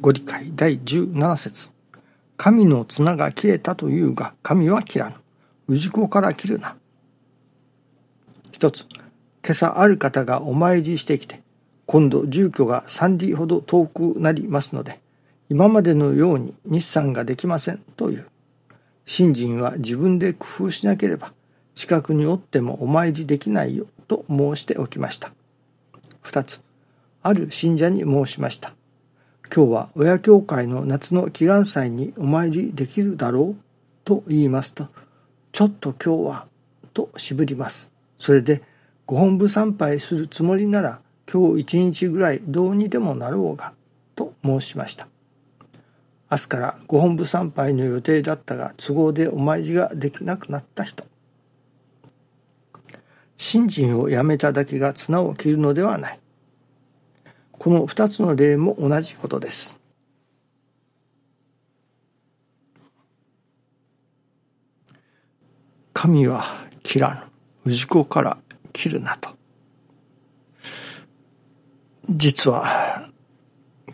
ご理解第17節神の綱が切れたというが、神は切らぬ。氏子から切るな。一つ、今朝ある方がお参りしてきて、今度住居が3里ほど遠くなりますので、今までのように日産ができませんという。信心は自分で工夫しなければ、近くにおってもお参りできないよと申しておきました。二つ、ある信者に申しました。今日は親教会の夏の祈願祭にお参りできるだろうと言いますと、ちょっと今日はと渋ります。それで、ご本部参拝するつもりなら今日一日ぐらいどうにでもなろうが、と申しました。明日からご本部参拝の予定だったが都合でお参りができなくなった人。信心をやめただけが綱を切るのではない。この二つの例も同じことです。神は切らぬ。氏子から切るなと。実は、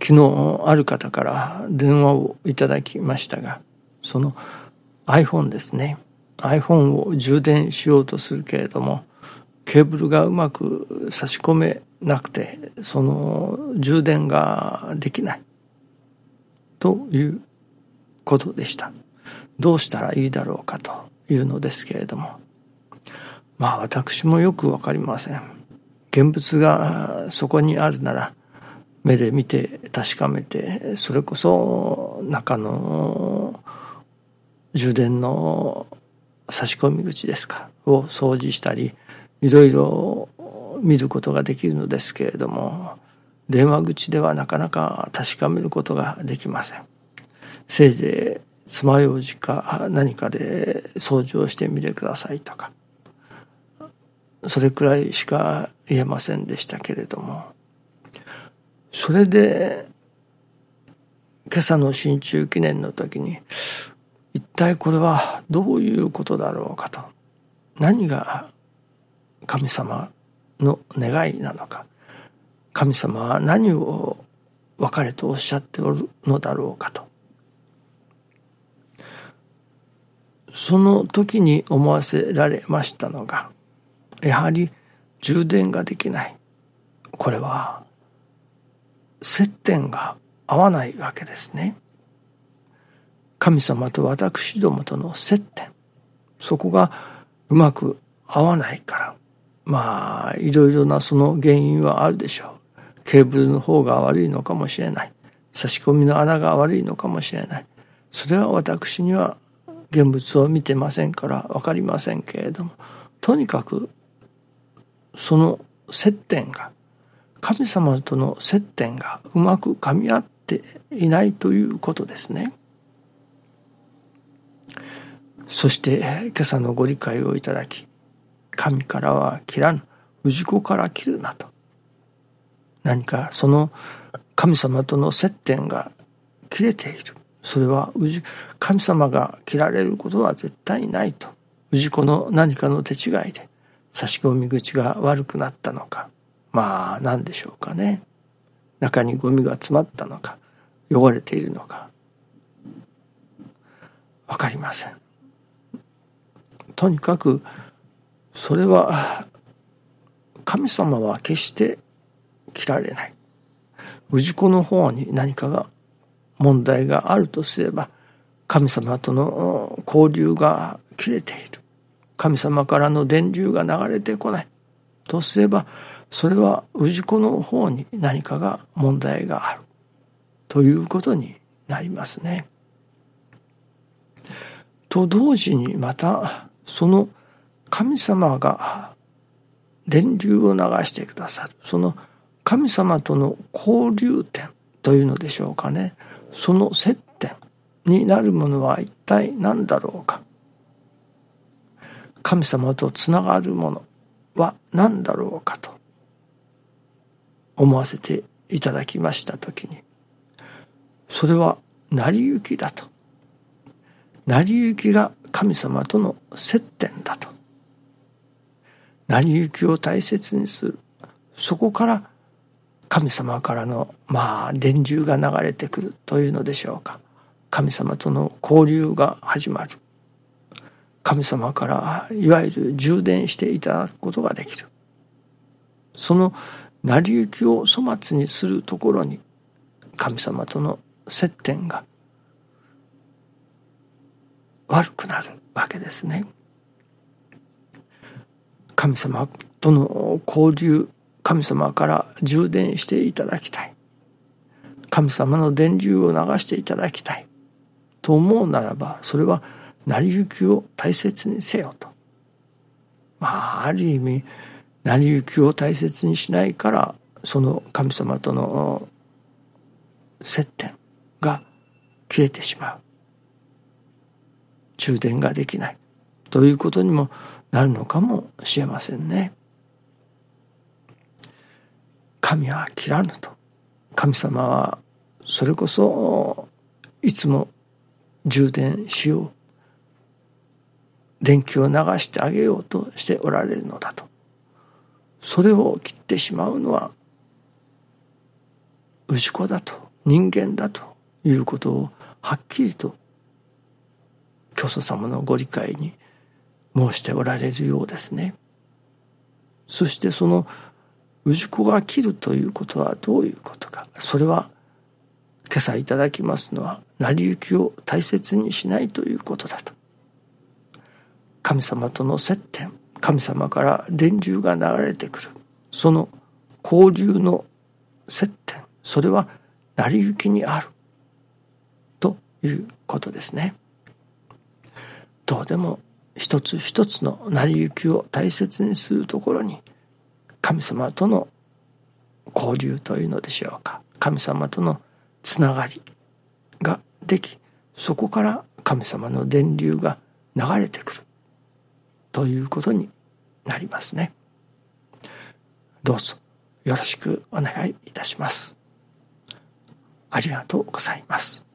昨日ある方から電話をいただきましたが、その iPhone ですね。iPhone を充電しようとするけれども、ケーブルがうまく差し込めなくて、その充電ができない。ということでした。どうしたらいいだろうかというのですけれども。まあ私もよくわかりません。現物がそこにあるなら、目で見て確かめて、それこそ中の充電の差し込み口ですか、を掃除したり、いろいろ見ることができるのですけれども電話口ではなかなか確かめることができません。せいぜい爪楊枝か何かで掃除をしてみてくださいとかそれくらいしか言えませんでしたけれどもそれで今朝の新中記念の時に一体これはどういうことだろうかと何が神様の願いなのか。神様は何を別れとおっしゃっておるのだろうかと。その時に思わせられましたのがやはり充電ができない。これは接点が合わないわけですね。神様と私どもとの接点。そこがうまく合わないから。まあいろいろなその原因はあるでしょう。ケーブルの方が悪いのかもしれない。差し込みの穴が悪いのかもしれない。それは私には現物を見てませんから分かりませんけれどもとにかくその接点が神様との接点がうまく噛み合っていないということですね。そして今朝のご理解をいただき神からは切らぬ。氏子から切るなと。何かその神様との接点が切れている。それは神様が切られることは絶対ないと。氏子の何かの手違いで差し込み口が悪くなったのか。まあ何でしょうかね。中にゴミが詰まったのか。汚れているのか。分かりません。とにかくそれは神様は決して切られない。氏子の方に何かが問題があるとすれば神様との交流が切れている。神様からの電流が流れてこない。とすればそれは氏子の方に何かが問題がある。ということになりますね。と同時にまたその神様が電流を流してくださる。その神様との交流点というのでしょうかね。その接点になるものは一体何だろうか。神様とつながるものは何だろうかと。思わせていただきました時に。それは成り行きだと。成り行きが神様との接点だと。成り行きを大切にする。そこから神様からのまあ電流が流れてくるというのでしょうか。神様との交流が始まる。神様からいわゆる充電していただくことができる。その成り行きを粗末にするところに神様との接点が悪くなるわけですね。神様との交流神様から充電していただきたい。神様の電流を流していただきたい。と思うならばそれは成り行きを大切にせよと。まあある意味成り行きを大切にしないからその神様との接点が切れてしまう。充電ができない。ということにもなるのかもしれませんね。神は切らぬと。神様はそれこそいつも充電しよう。電気を流してあげようとしておられるのだと。それを切ってしまうのは氏子だと。人間だと。いうことをはっきりと教祖様のご理解に申しておられるようですね。そしてその氏子が切るということはどういうことかそれは今朝いただきますのは成り行きを大切にしないということだと神様との接点神様から電流が流れてくるその交流の接点それは成り行きにあるということですね。どうでも一つ一つの成り行きを大切にするところに神様との交流というのでしょうか神様とのつながりができそこから神様の電流が流れてくるということになりますね。どうぞよろしくお願いいたします。ありがとうございます。